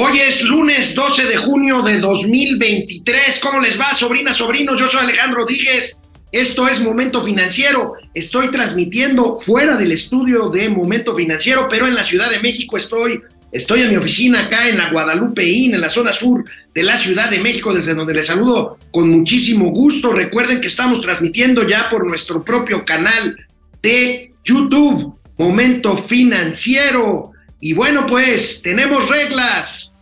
Hoy es lunes 12 de junio de 2023. ¿Cómo les va, sobrinas, sobrinos? Yo soy Alejandro Díguez. Esto es Momento Financiero. Estoy transmitiendo fuera del estudio de Momento Financiero, pero en la Ciudad de México estoy. Estoy en mi oficina acá en la Guadalupe Inn, en la zona sur de la Ciudad de México, desde donde les saludo con muchísimo gusto. Recuerden que estamos transmitiendo ya por nuestro propio canal de YouTube, Momento Financiero. Y bueno, pues tenemos reglas.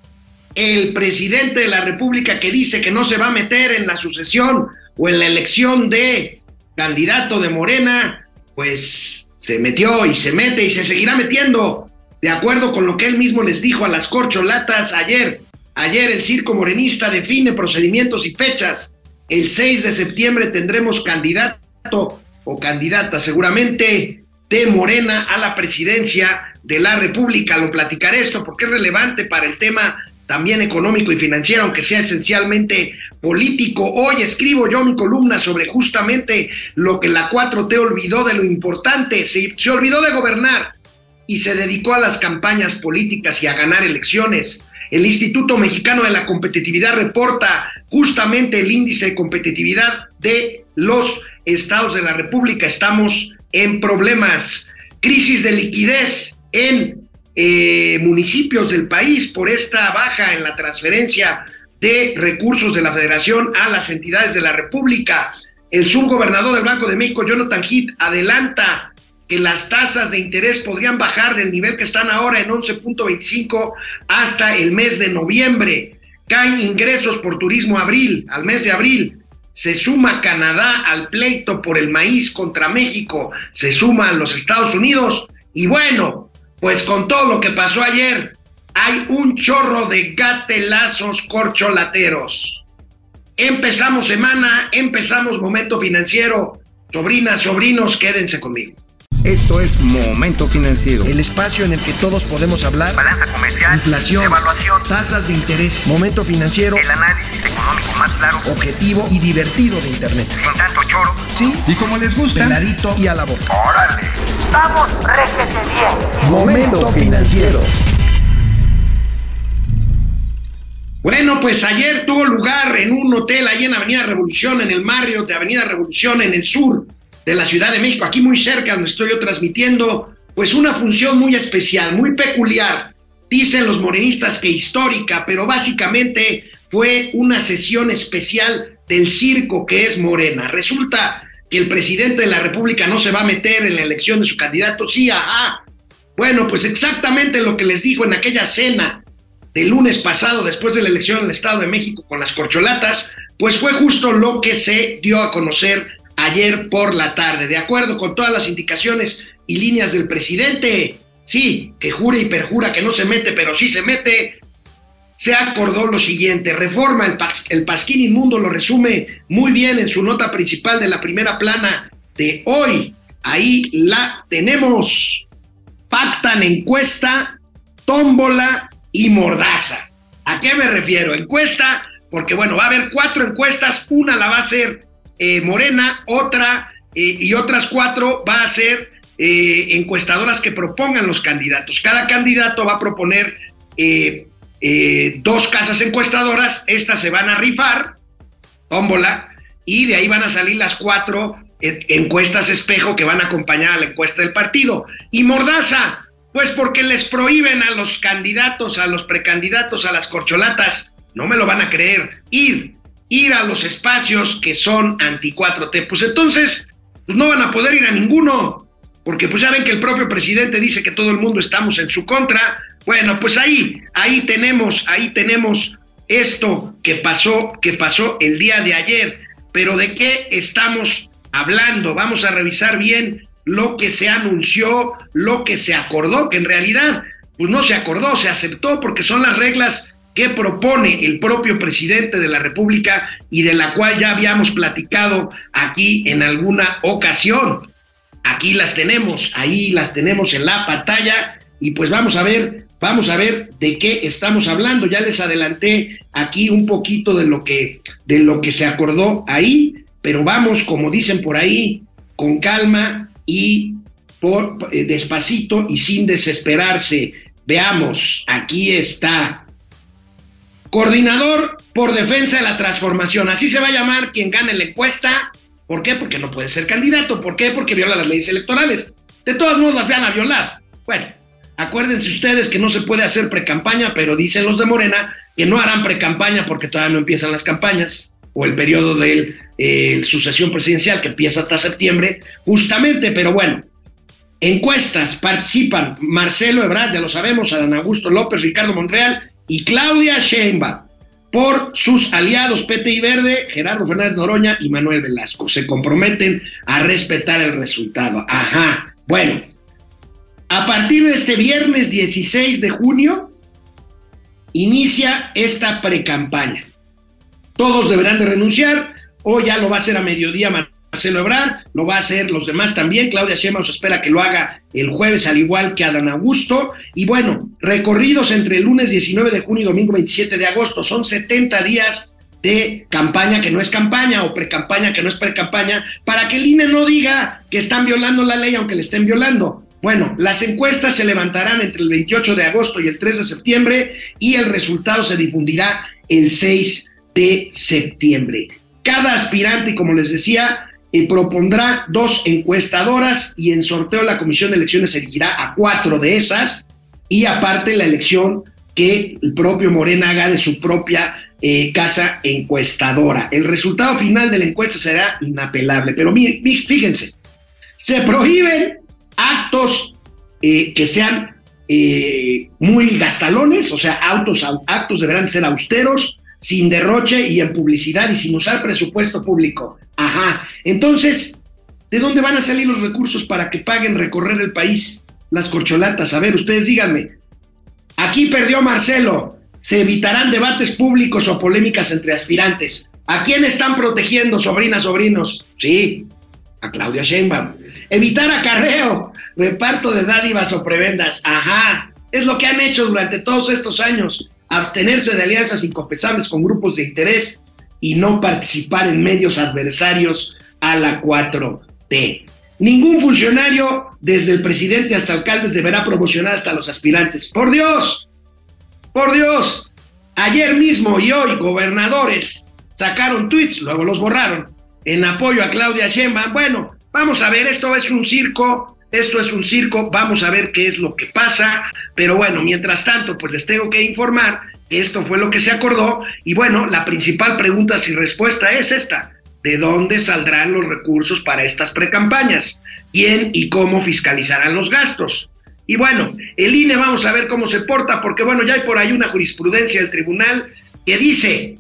El presidente de la República que dice que no se va a meter en la sucesión o en la elección de candidato de Morena, pues se metió y se mete y se seguirá metiendo, de acuerdo con lo que él mismo les dijo a las corcholatas ayer. Ayer el circo morenista define procedimientos y fechas. El 6 de septiembre tendremos candidato o candidata seguramente de Morena a la presidencia de la República. Lo platicaré esto porque es relevante para el tema también económico y financiero, aunque sea esencialmente político. Hoy escribo yo mi columna sobre justamente lo que la 4T olvidó de lo importante. Se, se olvidó de gobernar y se dedicó a las campañas políticas y a ganar elecciones. El Instituto Mexicano de la Competitividad reporta justamente el índice de competitividad de los estados de la República. Estamos en problemas, crisis de liquidez en eh, municipios del país por esta baja en la transferencia de recursos de la federación a las entidades de la República. El subgobernador del Banco de México, Jonathan Heath, adelanta que las tasas de interés podrían bajar del nivel que están ahora en 11.25 hasta el mes de noviembre. Caen ingresos por turismo abril, al mes de abril. Se suma Canadá al pleito por el maíz contra México. Se suman los Estados Unidos. Y bueno, pues con todo lo que pasó ayer, hay un chorro de gatelazos corcholateros. Empezamos semana, empezamos momento financiero. Sobrinas, sobrinos, quédense conmigo. Esto es Momento Financiero. El espacio en el que todos podemos hablar. Balanza comercial. Inflación. Evaluación. Tasas de interés. Momento Financiero. El análisis económico más claro. Objetivo y divertido de Internet. Sin tanto choro. Sí. Y como les gusta. Peladito y a la boca. Órale. Vamos, réjete bien. Momento Financiero. Bueno, pues ayer tuvo lugar en un hotel ahí en Avenida Revolución, en el Marriott de Avenida Revolución, en el sur de la Ciudad de México, aquí muy cerca donde estoy yo transmitiendo, pues una función muy especial, muy peculiar. Dicen los morenistas que histórica, pero básicamente fue una sesión especial del circo que es Morena. Resulta que el presidente de la República no se va a meter en la elección de su candidato. Sí, ajá. Bueno, pues exactamente lo que les dijo en aquella cena del lunes pasado, después de la elección en el Estado de México con las corcholatas, pues fue justo lo que se dio a conocer ayer por la tarde. De acuerdo con todas las indicaciones y líneas del presidente, sí, que jura y perjura que no se mete, pero sí se mete, se acordó lo siguiente. Reforma, el, el Pasquín Inmundo lo resume muy bien en su nota principal de la primera plana de hoy. Ahí la tenemos. Pactan encuesta, tómbola y mordaza. ¿A qué me refiero? Encuesta, porque bueno, va a haber cuatro encuestas, una la va a hacer eh, Morena, otra eh, y otras cuatro va a ser eh, encuestadoras que propongan los candidatos. Cada candidato va a proponer dos casas encuestadoras, estas se van a rifar, tómbola, y de ahí van a salir las cuatro encuestas espejo que van a acompañar a la encuesta del partido. Y Mordaza, pues porque les prohíben a los candidatos, a los precandidatos, a las corcholatas, no me lo van a creer, ir ir a los espacios que son anti 4T. Pues entonces, pues no van a poder ir a ninguno, porque pues ya ven que el propio presidente dice que todo el mundo estamos en su contra. Bueno, pues ahí, ahí tenemos, ahí tenemos esto que pasó, que pasó el día de ayer. Pero ¿de qué estamos hablando? Vamos a revisar bien lo que se anunció, lo que se acordó, que en realidad pues no se acordó, se aceptó porque son las reglas que propone el propio presidente de la República y de la cual ya habíamos platicado aquí en alguna ocasión. Aquí las tenemos, ahí las tenemos en la pantalla y pues vamos a ver, vamos a ver de qué estamos hablando. Ya les adelanté aquí un poquito de lo que de lo que se acordó ahí, pero vamos, como dicen por ahí, con calma y por, eh, despacito y sin desesperarse. Veamos, aquí está Coordinador por defensa de la transformación. Así se va a llamar quien gane la encuesta. ¿Por qué? Porque no puede ser candidato. ¿Por qué? Porque viola las leyes electorales. De todos modos las van a violar. Bueno, acuérdense ustedes que no se puede hacer precampaña, pero dicen los de Morena que no harán precampaña porque todavía no empiezan las campañas o el periodo de eh, sucesión presidencial que empieza hasta septiembre, justamente, pero bueno, encuestas participan Marcelo Ebrard, ya lo sabemos, Adán Augusto López, Ricardo Montreal y Claudia Sheinbaum por sus aliados PT y Verde, Gerardo Fernández Noroña y Manuel Velasco. Se comprometen a respetar el resultado. Ajá. Bueno, a partir de este viernes 16 de junio, inicia esta precampaña. Todos deberán de renunciar, o ya lo va a hacer a mediodía Marcelo Ebrard, lo va a hacer los demás también, Claudia Sheinbaum espera que lo haga el jueves al igual que Adán Augusto, y bueno, recorridos entre el lunes 19 de junio y domingo 27 de agosto, son 70 días de campaña que no es campaña o precampaña que no es precampaña, para que el INE no diga que están violando la ley aunque le estén violando. Bueno, las encuestas se levantarán entre el 28 de agosto y el 3 de septiembre y el resultado se difundirá el 6 de septiembre. Cada aspirante, como les decía, eh, propondrá dos encuestadoras y en sorteo la Comisión de Elecciones elegirá a cuatro de esas y aparte la elección que el propio Morena haga de su propia eh, casa encuestadora. El resultado final de la encuesta será inapelable, pero fíjense, se prohíben actos eh, que sean muy gastalones, o sea, actos deberán ser austeros, sin derroche y en publicidad y sin usar presupuesto público. Ajá. Entonces, ¿de dónde van a salir los recursos para que paguen recorrer el país las corcholatas? A ver, ustedes díganme. Aquí perdió Marcelo. Se evitarán debates públicos o polémicas entre aspirantes. ¿A quién están protegiendo, sobrinas, sobrinos? Sí, a Claudia Sheinbaum. Evitar acarreo, reparto de dádivas o prebendas. Ajá. Es lo que han hecho durante todos estos años abstenerse de alianzas inconfesables con grupos de interés y no participar en medios adversarios a la 4T. Ningún funcionario, desde el presidente hasta alcaldes, deberá promocionar hasta los aspirantes. Por Dios, por Dios. Ayer mismo y hoy gobernadores sacaron tweets, luego los borraron, en apoyo a Claudia Sheinbaum. Bueno, vamos a ver, esto es un circo esto es un circo, vamos a ver qué es lo que pasa, pero bueno, mientras tanto, pues les tengo que informar que esto fue lo que se acordó y bueno, la principal pregunta sin respuesta es esta, ¿de dónde saldrán los recursos para estas precampañas? ¿Quién y cómo fiscalizarán los gastos? Y bueno, el INE vamos a ver cómo se porta, porque bueno, ya hay por ahí una jurisprudencia del tribunal que dice,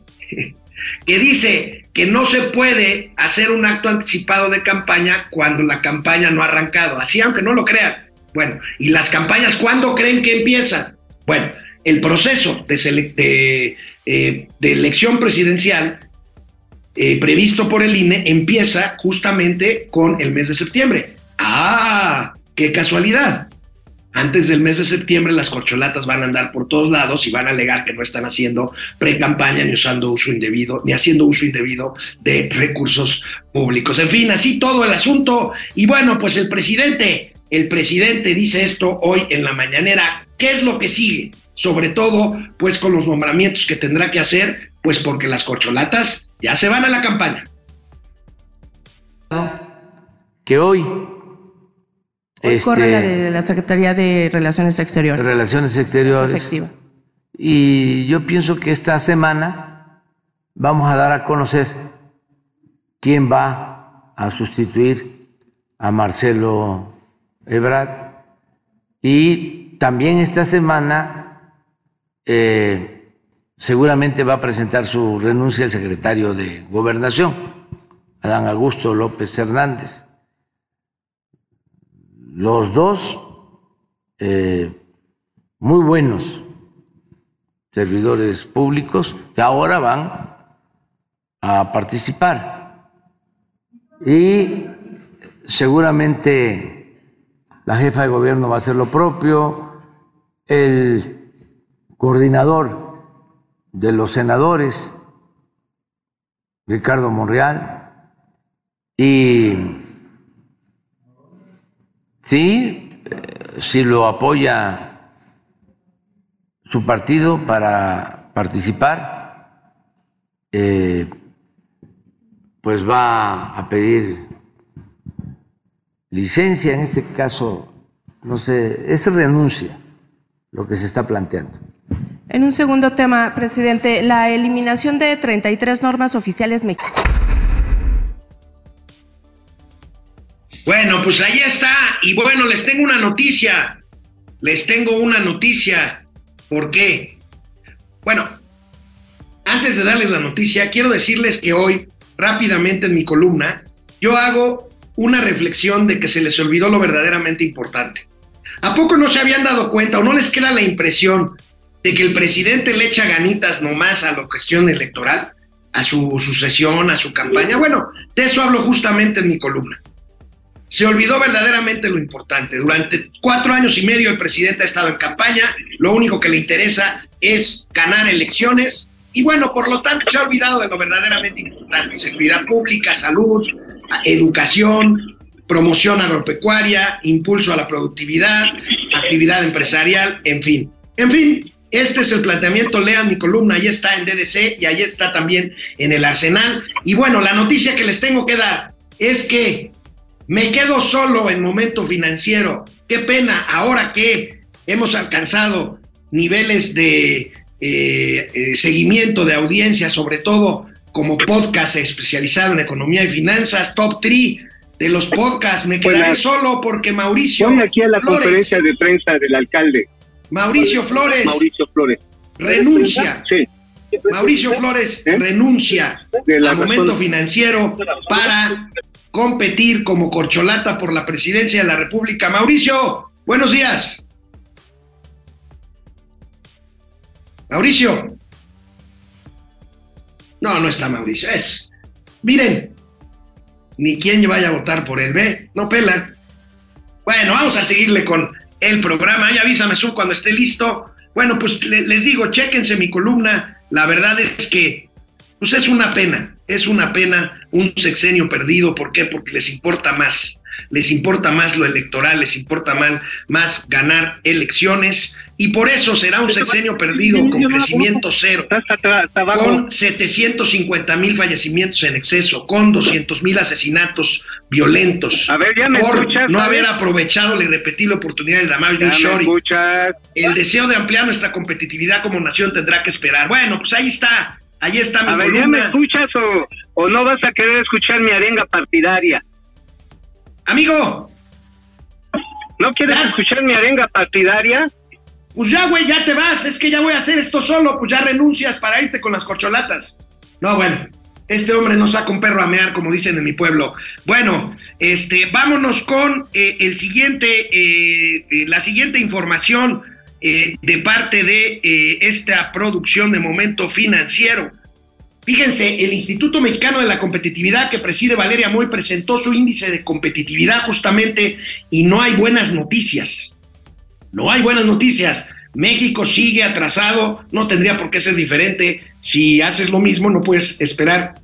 que dice que no se puede hacer un acto anticipado de campaña cuando la campaña no ha arrancado, así aunque no lo crean. Bueno, ¿y las campañas cuándo creen que empiezan? Bueno, el proceso de, eh, elección presidencial eh, previsto por el INE empieza justamente con el mes de septiembre. ¡Ah! ¡Qué casualidad! Antes del mes de septiembre las corcholatas van a andar por todos lados y van a alegar que no están haciendo pre-campaña ni usando uso indebido, ni haciendo uso indebido de recursos públicos. En fin, así todo el asunto. Y bueno, pues el presidente, el presidente dice esto hoy en la mañanera. ¿Qué es lo que sigue? Sobre todo, pues con los nombramientos que tendrá que hacer, pues porque las corcholatas ya se van a la campaña. Que hoy Hoy corre la este, de la Secretaría de Relaciones Exteriores. Relaciones Exteriores. Y yo pienso que esta semana vamos a dar a conocer quién va a sustituir a Marcelo Ebrard. Y también esta semana eh, seguramente va a presentar su renuncia el secretario de Gobernación, Adán Augusto López Hernández los dos eh, muy buenos servidores públicos que ahora van a participar. Y seguramente la jefa de gobierno va a hacer lo propio, el coordinador de los senadores, Ricardo Monreal, y Sí, eh, si lo apoya su partido para participar, eh, pues va a pedir licencia, en este caso, no sé, es renuncia lo que se está planteando. En un segundo tema, presidente, la eliminación de 33 normas oficiales mexicanas. Bueno, pues ahí está. Y bueno, les tengo una noticia. Les tengo una noticia. ¿Por qué? Bueno, antes de darles la noticia, quiero decirles que hoy, rápidamente en mi columna, yo hago una reflexión de que se les olvidó lo verdaderamente importante. ¿A poco no se habían dado cuenta o no les queda la impresión de que el presidente le echa ganitas nomás a la cuestión electoral, a su sucesión, a su campaña? Bueno, de eso hablo justamente en mi columna. Se olvidó verdaderamente lo importante. Durante cuatro años y medio el presidente ha estado en campaña, lo único que le interesa es ganar elecciones y bueno, por lo tanto se ha olvidado de lo verdaderamente importante, seguridad pública, salud, educación, promoción agropecuaria, impulso a la productividad, actividad empresarial, en fin. En fin, este es el planteamiento, lean mi columna, ahí está en DDC y ahí está también en el Arsenal. Y bueno, la noticia que les tengo que dar es que me quedo solo en momento financiero. Qué pena, ahora que hemos alcanzado niveles de eh, eh, seguimiento de audiencia, sobre todo como podcast especializado en economía y finanzas, top 3 de los podcasts. Me quedaré solo porque Mauricio. Voy aquí a la conferencia de prensa del alcalde. Mauricio Flores. Mauricio Flores. Renuncia. Sí. Mauricio Flores ¿Eh? renuncia al momento financiero para competir como corcholata por la presidencia de la República. Mauricio, buenos días. Mauricio. No, no está Mauricio. Es. Miren, ni quien vaya a votar por él, ve, no pela. Bueno, vamos a seguirle con el programa. Ahí avísame, Su, cuando esté listo. Bueno, pues le- les digo, chéquense mi columna. La verdad es que, pues es una pena, es una pena un sexenio perdido. ¿Por qué? Porque les importa más. Les importa más lo electoral, les importa más, más ganar elecciones. Y por eso será un sexenio perdido con crecimiento cero con 750 mil fallecimientos en exceso, con 200 mil asesinatos violentos, A ver, ya me por escuchas. no haber aprovechado la irrepetible oportunidad del Damal Shori. El deseo de ampliar nuestra competitividad como nación tendrá que esperar. Bueno, pues ahí está, ahí está mi A ver, ¿ya me escuchas o, o no vas a querer escuchar mi arenga partidaria? Amigo, ¿No quieres Ya. escuchar mi arenga partidaria? pues ya, güey, ya te vas, es que ya voy a hacer esto solo, pues ya renuncias para irte con las corcholatas. No, bueno, este hombre no saca un perro a mear, como dicen en mi pueblo. Bueno, este, vámonos con eh, el siguiente, eh, eh, la siguiente información eh, de parte de esta producción de momento financiero. Fíjense, el Instituto Mexicano de la Competitividad que preside Valeria Moy presentó su índice de competitividad justamente y no hay buenas noticias. No hay buenas noticias. México sigue atrasado, no tendría por qué ser diferente. Si haces lo mismo, no puedes esperar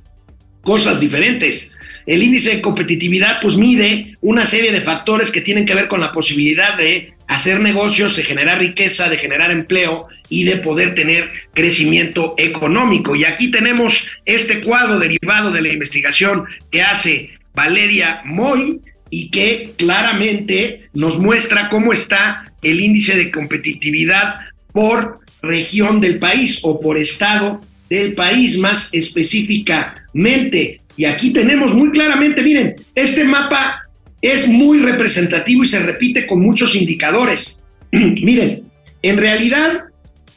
cosas diferentes. El índice de competitividad pues mide una serie de factores que tienen que ver con la posibilidad de hacer negocios, de generar riqueza, de generar empleo y de poder tener crecimiento económico. Y aquí tenemos este cuadro derivado de la investigación que hace Valeria Moy y que claramente nos muestra cómo está el índice de competitividad por región del país o por estado del país más específicamente. Y aquí tenemos muy claramente, miren, este mapa es muy representativo y se repite con muchos indicadores. miren, en realidad,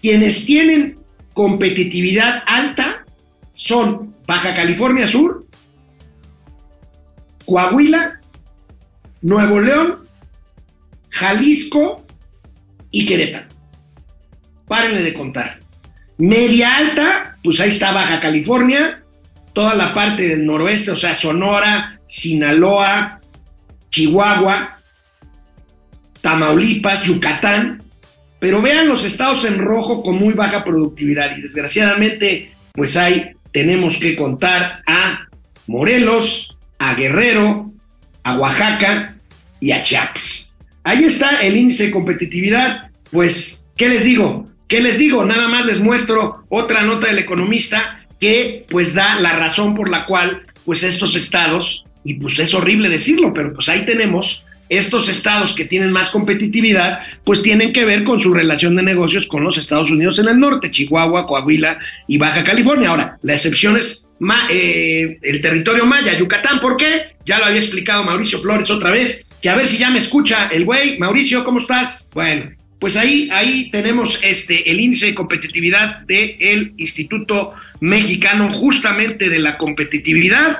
quienes tienen competitividad alta son Baja California Sur, Coahuila, Nuevo León, Jalisco y Querétaro. Párenle de contar. Media alta, pues ahí está Baja California, toda la parte del noroeste, o sea, Sonora, Sinaloa, Chihuahua, Tamaulipas, Yucatán. Pero vean los estados en rojo con muy baja productividad y desgraciadamente, pues ahí tenemos que contar a Morelos, a Guerrero, a Oaxaca y a Chiapas. Ahí está el índice de competitividad. Pues, ¿qué les digo? ¿Qué les digo? Nada más les muestro otra nota del economista que pues da la razón por la cual pues estos estados, y pues es horrible decirlo, pero pues ahí tenemos estos estados que tienen más competitividad, pues tienen que ver con su relación de negocios con los Estados Unidos en el norte, Chihuahua, Coahuila y Baja California. Ahora, la excepción es eh, el territorio maya, Yucatán. ¿Por qué? Ya lo había explicado Mauricio Flores otra vez, que a ver si ya me escucha el güey. Mauricio, ¿cómo estás? Bueno, pues ahí, ahí tenemos este, el índice de competitividad del Instituto Mexicano justamente de la competitividad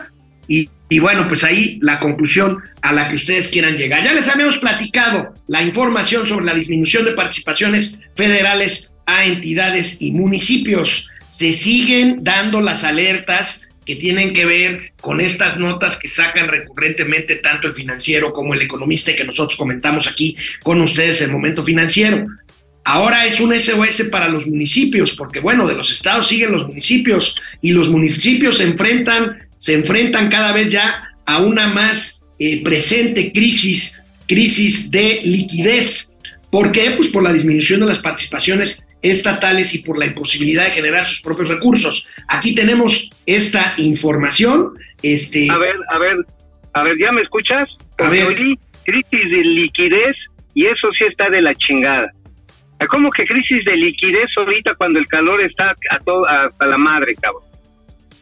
y, y, bueno, pues ahí la conclusión a la que ustedes quieran llegar. Ya les habíamos platicado la información sobre la disminución de participaciones federales a entidades y municipios. Se siguen dando las alertas que tienen que ver con estas notas que sacan recurrentemente tanto el financiero como el economista y que nosotros comentamos aquí con ustedes en momento financiero. Ahora es un SOS para los municipios, porque bueno, de los estados siguen los municipios y los municipios se enfrentan se enfrentan cada vez ya a una más eh, presente crisis, crisis de liquidez. ¿Por qué? Pues por la disminución de las participaciones estatales y por la imposibilidad de generar sus propios recursos. Aquí tenemos esta información. Este... A ver, a ver, a ver, ¿ya me escuchas? A ver. crisis de liquidez y eso sí está de la chingada. ¿Cómo que crisis de liquidez ahorita cuando el calor está a, todo, a la madre, cabrón?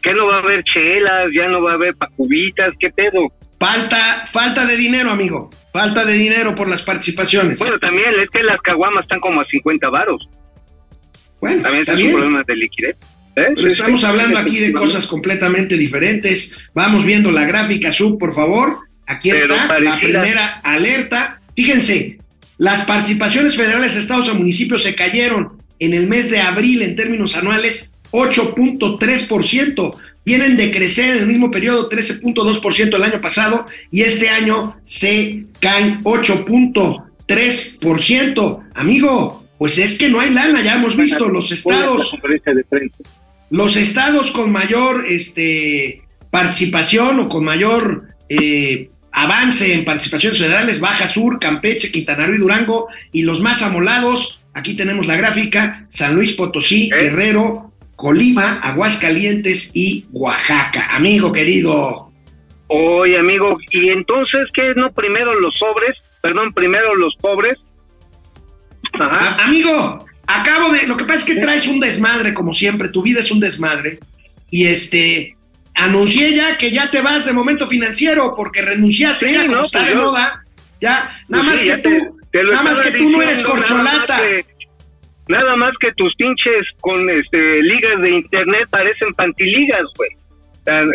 ¿Qué no va a haber chelas? ¿Ya no va a haber pacubitas? ¿Qué pedo? Falta, falta de dinero, amigo. Falta de dinero por las participaciones. Bueno, también es que las caguamas están como a 50 varos. Bueno, también es un problema de liquidez. ¿eh? Pero estamos hablando aquí de cosas completamente diferentes. Vamos viendo la gráfica sub, por favor. Aquí está la primera alerta. Fíjense, las participaciones federales, estados y municipios se cayeron en el mes de abril en términos anuales 8.3%. Vienen de crecer en el mismo periodo 13.2% el año pasado y este año se caen 8.3%. Amigo, pues es que no hay lana, ya hemos visto los estados. Los estados con mayor este, participación o con mayor eh, avance en participaciones federales, Baja Sur, Campeche, Quintana Roo y Durango, y los más amolados, aquí tenemos la gráfica, San Luis Potosí, ¿Eh? Guerrero, Colima, Aguascalientes y Oaxaca. Amigo querido. Oye, amigo, ¿y entonces qué no primero los sobres? Perdón, primero los pobres. Ajá. amigo, acabo de. Lo que pasa es que traes un desmadre, como siempre. Tu vida es un desmadre. Y este. Anuncié ya que ya te vas de momento financiero porque renunciaste ya, no, está pues de moda. Ya, nada pues más que tú. nada más que tú no eres corcholata. Nada más que tus pinches con este ligas de internet parecen pantiligas, güey.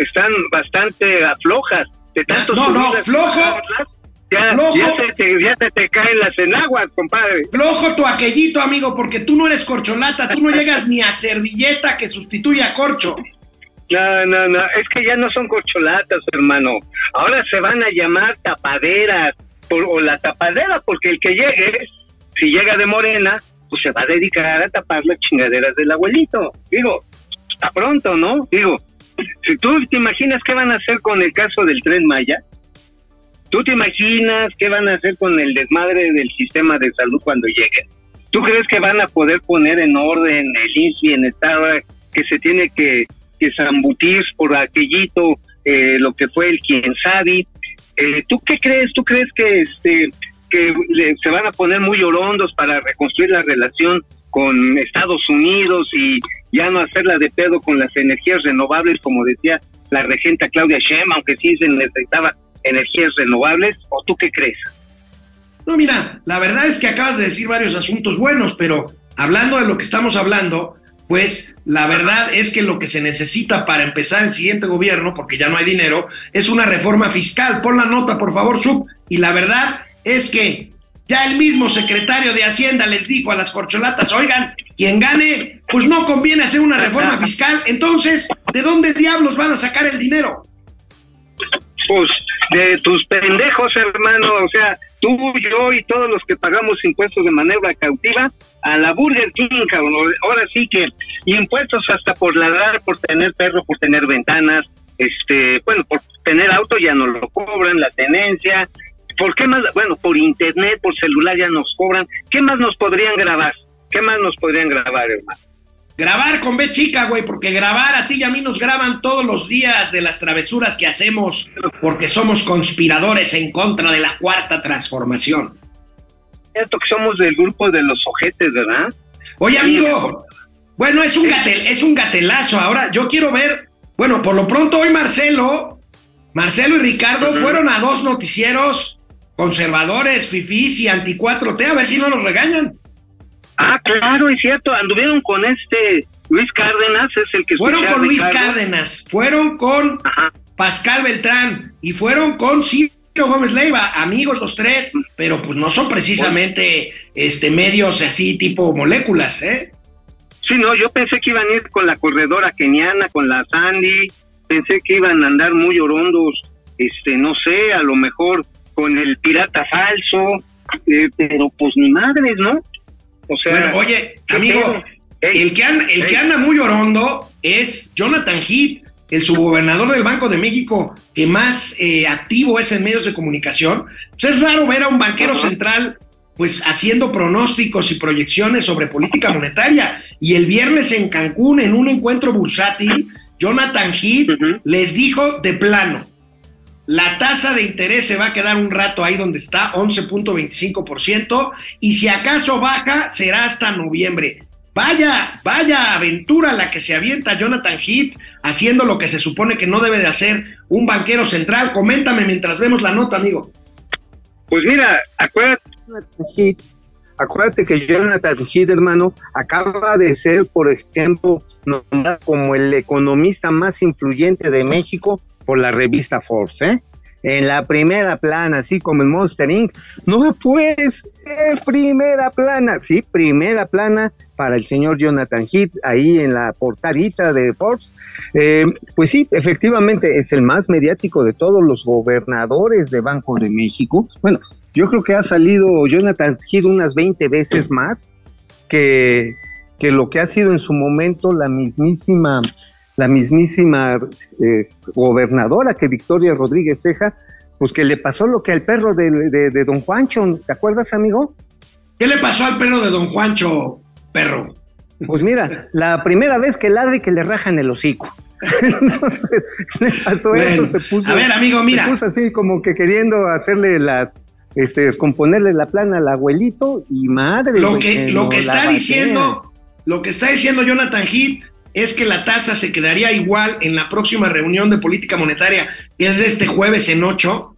Están bastante aflojas. De tantos no, no, flojo. Ya, ya, se te, ya se te caen las enaguas, compadre. Flojo tu aquellito, amigo, porque tú no eres corcholata, tú no llegas ni a servilleta que sustituya a corcho. No, no, no, es que ya no son corcholatas, hermano. Ahora se van a llamar tapaderas, o la tapadera, porque el que llegue, si llega de morena, pues se va a dedicar a tapar las chingaderas del abuelito. Digo, está pronto, ¿no? Digo, si tú te imaginas qué van a hacer con el caso del tren Maya, tú te imaginas qué van a hacer con el desmadre del sistema de salud cuando lleguen. ¿Tú crees que van a poder poner en orden el INSI en estado que se tiene que, que zambutir por aquellito eh, lo que fue el quien sabe? Eh, ¿Tú qué crees? ¿Tú crees que este que se van a poner muy orondos para reconstruir la relación con Estados Unidos y ya no hacerla de pedo con las energías renovables, como decía la regenta Claudia Sheinbaum, aunque sí se necesitaba energías renovables, ¿o tú qué crees? No, mira, la verdad es que acabas de decir varios asuntos buenos, pero hablando de lo que estamos hablando, pues la verdad es que lo que se necesita para empezar el siguiente gobierno, porque ya no hay dinero, es una reforma fiscal. Pon la nota, por favor, Sub. Y la verdad es que ya el mismo secretario de Hacienda les dijo a las corcholatas, oigan, quien gane, pues no conviene hacer una reforma fiscal. Entonces, ¿de dónde diablos van a sacar el dinero? Pues de tus pendejos, hermano. O sea, tú, yo y todos los que pagamos impuestos de manera cautiva a la Burger King, cabrón. Ahora sí que impuestos hasta por ladrar, por tener perro, por tener ventanas, este, bueno, por tener auto ya no lo cobran, la tenencia, ¿Por qué más? Bueno, por internet, por celular ya nos cobran. ¿Qué más nos podrían grabar? ¿Qué más nos podrían grabar, hermano? Grabar con B chica, güey, porque grabar a ti y a mí nos graban todos los días de las travesuras que hacemos porque somos conspiradores en contra de la cuarta transformación. Cierto que somos del grupo de los ojetes, ¿verdad? Oye, amigo, bueno, es un, gatel, es un gatelazo. Ahora, yo quiero ver, bueno, por lo pronto hoy Marcelo, Marcelo y Ricardo fueron a dos noticieros conservadores, fifís y anti-4T, a ver si no nos regañan. Ah, claro, es cierto, anduvieron con este Luis Cárdenas, es el que Fueron con Luis Ricardo. Cárdenas, fueron con Ajá. Pascal Beltrán y fueron con Ciro Gómez Leiva, amigos los tres, pero pues no son precisamente este medios así tipo moléculas, ¿eh? Sí, no, yo pensé que iban a ir con la corredora keniana, con la Sandy, pensé que iban a andar muy orondos, este, no sé, a lo mejor con el pirata falso, eh, pero pues ni madres, ¿no? O sea, Bueno, oye, ¿qué amigo? Ey, el que anda, el que anda muy orondo es Jonathan Heath, el subgobernador del Banco de México, que más eh, activo es en medios de comunicación. Pues es raro ver a un banquero central pues haciendo pronósticos y proyecciones sobre política monetaria. Y el viernes en Cancún, en un encuentro bursátil, Jonathan Heath les dijo de plano, la tasa de interés se va a quedar un rato ahí donde está, 11.25%, y si acaso baja, será hasta noviembre. Vaya, vaya aventura la que se avienta Jonathan Heath haciendo lo que se supone que no debe de hacer un banquero central. Coméntame mientras vemos la nota, amigo. Pues mira, acuérdate, Jonathan Heath, acuérdate que Jonathan Heath, hermano, acaba de ser, por ejemplo, nombrado como el economista más influyente de México por la revista Forbes, ¿eh? En la primera plana, así como el Monster Inc. No puede ser primera plana, sí, primera plana para el señor Jonathan Heath, ahí en la portadita de Forbes. Eh, pues sí, efectivamente es el más mediático de todos los gobernadores de Banco de México. Bueno, yo creo que ha salido Jonathan Heath unas 20 veces más que, que lo que ha sido en su momento la mismísima, la mismísima eh, gobernadora que Victoria Rodríguez Ceja, pues que le pasó lo que al perro de, de- de don Juancho, ¿te acuerdas, amigo? ¿Qué le pasó al perro de don Juancho, perro? Pues mira, la primera vez que ladra y que le rajan el hocico. Entonces, le pasó Bueno, eso, se puso. a ver, amigo, mira. Se puso así como que queriendo hacerle las, este, componerle la plana al abuelito y madre. Lo que, que lo no que está diciendo, lo que está diciendo Jonathan Heath es que la tasa se quedaría igual en la próxima reunión de política monetaria, que es este jueves en 8,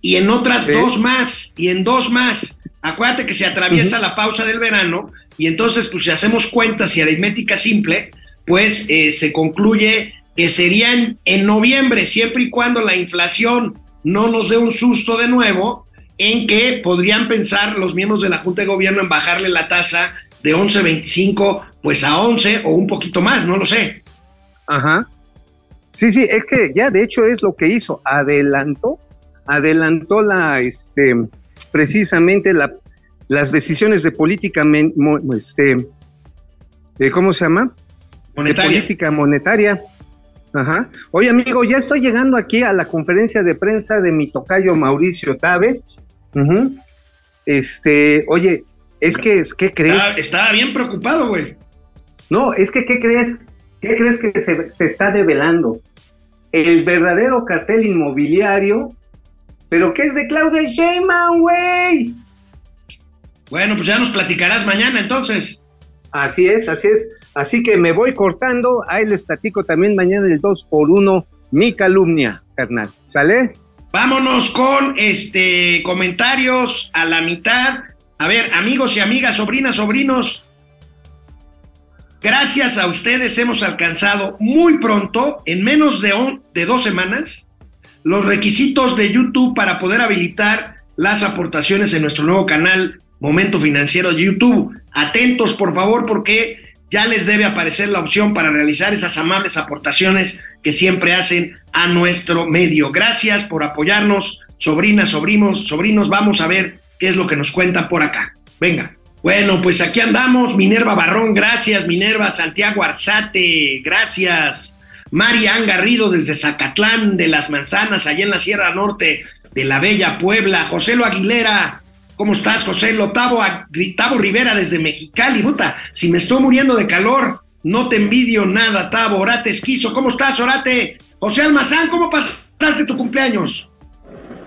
y en otras Sí. dos más, y en dos más. Acuérdate que se atraviesa la pausa del verano, y entonces, pues si hacemos cuentas y aritmética simple, pues eh, se concluye que serían en noviembre, siempre y cuando la inflación no nos dé un susto de nuevo, en que podrían pensar los miembros de la Junta de Gobierno en bajarle la tasa de 11.25 pues a 11 o un poquito más, no lo sé. Ajá. Sí, sí, es que ya de hecho es lo que hizo, adelantó, adelantó la, este, precisamente la, las decisiones de política, men- mo- este, eh, ¿cómo se llama? De Monetaria. política monetaria. Ajá. Oye, amigo, ya estoy llegando aquí a la conferencia de prensa de mi tocayo Mauricio Tabe. Ujú. Este, oye, es que, ¿qué crees? Estaba, estaba bien preocupado, güey. No, es que, ¿qué crees? ¿Qué crees que se, se está develando? El verdadero cartel inmobiliario, pero que es de Claudia Sheinbaum, güey. Bueno, pues ya nos platicarás mañana entonces. Así es, así es. Así que me voy cortando. Ahí les platico también mañana el 2 por 1 mi calumnia, carnal. ¿Sale? Vámonos con este comentarios a la mitad. A ver, amigos y amigas, sobrinas, sobrinos. Gracias a ustedes hemos alcanzado muy pronto, en menos de, dos semanas, los requisitos de YouTube para poder habilitar las aportaciones en nuestro nuevo canal Momento Financiero de YouTube. Atentos, por favor, porque ya les debe aparecer la opción para realizar esas amables aportaciones que siempre hacen a nuestro medio. Gracias por apoyarnos, sobrinas, sobrinos, sobrinos. Vamos a ver qué es lo que nos cuentan por acá. Venga. Bueno, pues aquí andamos. Minerva Barrón, gracias. Minerva Santiago Arzate, gracias. Marian Garrido desde Zacatlán de las Manzanas, allá en la Sierra Norte de la Bella Puebla. José Lo Aguilera, ¿Cómo estás, José Lotavo? Tavo Rivera desde Mexicali, puta. Si me estoy muriendo de calor, no te envidio nada, Tavo. Orate Esquizo, ¿cómo estás, Orate? José Almazán, ¿cómo pasaste tu cumpleaños?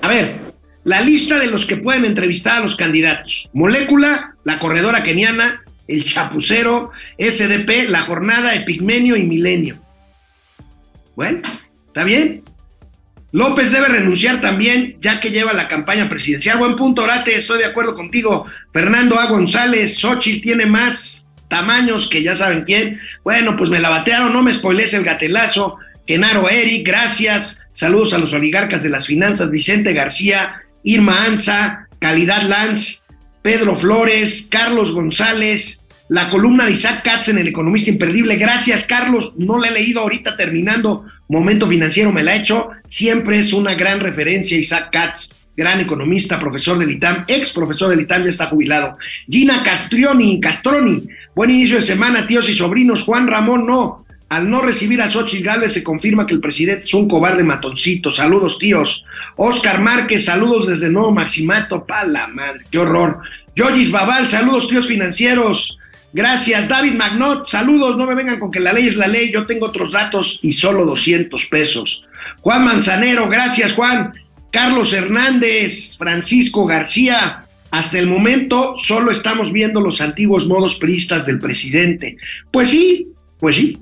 A ver, la lista de los que pueden entrevistar a los candidatos. Molécula, la corredora keniana, el chapucero, SDP, la jornada, Epigmenio y Milenio. Bueno, ¿está bien? López debe renunciar también, ya que lleva la campaña presidencial. Buen punto, Orate, estoy de acuerdo contigo. Fernando A. González, Xochitl tiene más tamaños que ya saben quién. Bueno, pues me la batearon, no me spoilees el gatelazo. Genaro Eric, gracias. Saludos a los oligarcas de las finanzas, Vicente García, Irma Anza, Calidad Lance, Pedro Flores, Carlos González, la columna de Isaac Katz en El Economista Imperdible. Gracias, Carlos. No la he leído ahorita terminando. Momento financiero me la he hecho. Siempre es una gran referencia, Isaac Katz, gran economista, profesor del ITAM, ex profesor del ITAM, ya está jubilado. Gina Castrioni, Castroni. Buen inicio de semana, tíos y sobrinos. Juan Ramón, no. Al no recibir a Xochitl Gálvez se confirma que el presidente es un cobarde matoncito. Saludos, tíos. Oscar Márquez, saludos desde Nuevo Maximato. Pa la madre, qué horror. Yoyis Babal, saludos, tíos financieros. Gracias, David Magnot. Saludos, no me vengan con que la ley es la ley. Yo tengo otros datos y solo 200 pesos. Juan Manzanero, gracias, Juan. Carlos Hernández, Francisco García. Hasta el momento solo estamos viendo los antiguos modos priistas del presidente. Pues sí, pues sí.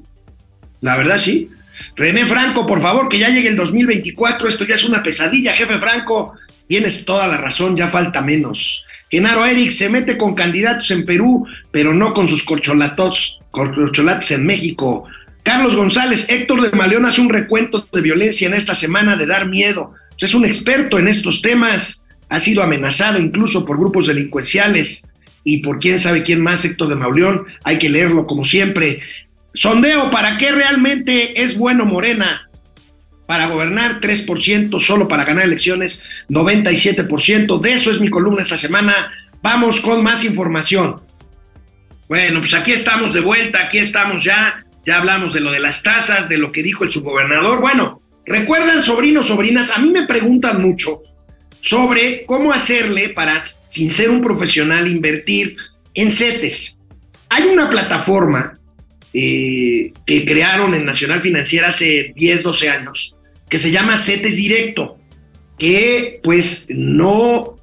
La verdad sí. René Franco, por favor, que ya llegue el 2024. Esto ya es una pesadilla, jefe Franco. Tienes toda la razón, ya falta menos. Genaro Eric se mete con candidatos en Perú, pero no con sus corcholatos, corcholates en México. Carlos González, Héctor de Maleón hace un recuento de violencia en esta semana de dar miedo. Es un experto en estos temas, ha sido amenazado incluso por grupos delincuenciales y por quién sabe quién más, Héctor de Mauleón. Hay que leerlo como siempre. Sondeo, ¿para qué realmente es bueno Morena? para gobernar, 3%, solo para ganar elecciones, 97%. De eso es mi columna esta semana. Vamos con más información. Bueno, pues aquí estamos de vuelta, aquí estamos ya. Ya hablamos de lo de las tasas, de lo que dijo el subgobernador. Bueno, recuerdan, sobrinos, sobrinas, a mí me preguntan mucho sobre cómo hacerle para, sin ser un profesional, invertir en CETES. Hay una plataforma eh, que crearon en Nacional Financiera hace 10, 12 años, que se llama CETES Directo, que pues no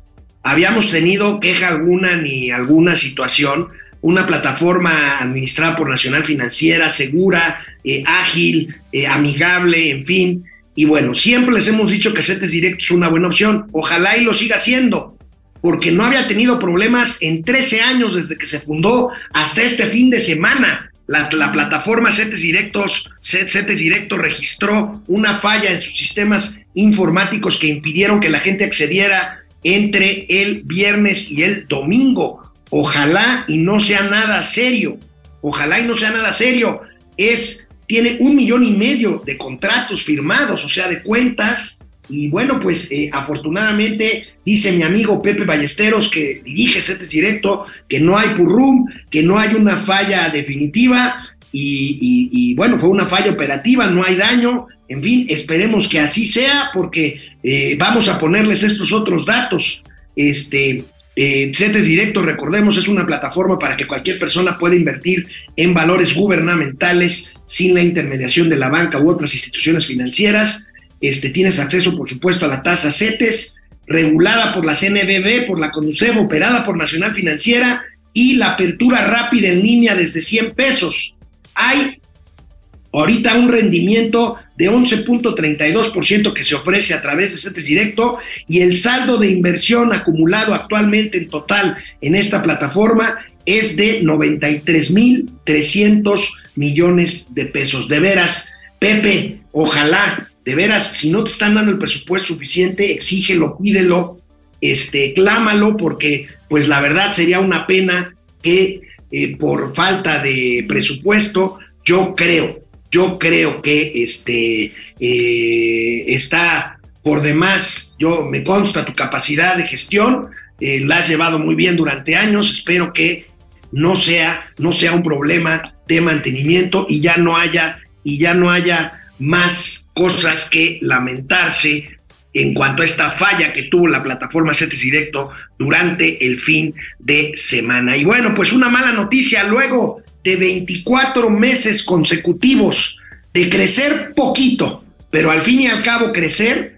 habíamos tenido queja alguna ni alguna situación, una plataforma administrada por Nacional Financiera, segura, eh, ágil, eh, amigable, en fin. Y bueno, siempre les hemos dicho que CETES Directo es una buena opción. Ojalá y lo siga siendo, porque no había tenido problemas en 13 años desde que se fundó hasta este fin de semana. La, plataforma CETES Directos, CETES Directo registró una falla en sus sistemas informáticos que impidieron que la gente accediera entre el viernes y el domingo. Ojalá y no sea nada serio. Ojalá y no sea nada serio. Es, tiene un millón y medio de contratos firmados, o sea, de cuentas y bueno, pues eh, afortunadamente dice mi amigo Pepe Ballesteros, que dirige CETES Directo, que no hay purrum, que no hay una falla definitiva y, bueno, fue una falla operativa, no hay daño. En fin, esperemos que así sea porque eh, vamos a ponerles estos otros datos. Este, eh, CETES Directo, recordemos, es una plataforma para que cualquier persona pueda invertir en valores gubernamentales sin la intermediación de la banca u otras instituciones financieras. Este, tienes acceso, por supuesto, a la tasa CETES, regulada por la CNBB, por la CONUCEB, operada por Nacional Financiera, y la apertura rápida en línea desde 100 pesos. Hay ahorita un rendimiento de 11.32% que se ofrece a través de CETES Directo y el saldo de inversión acumulado actualmente en total en esta plataforma es de 93.300 millones de pesos. De veras, Pepe, ojalá de veras, si no te están dando el presupuesto suficiente, exígelo, pídelo, este, clámalo, porque pues la verdad sería una pena que eh, por falta de presupuesto, yo creo, yo creo que este, eh, está por demás, yo me consta tu capacidad de gestión, eh, la has llevado muy bien durante años, espero que no sea, no sea un problema de mantenimiento y ya no haya, y ya no haya más cosas que lamentarse en cuanto a esta falla que tuvo la plataforma CETES Directo durante el fin de semana. Y bueno, pues una mala noticia luego de 24 meses consecutivos de crecer poquito, pero al fin y al cabo crecer,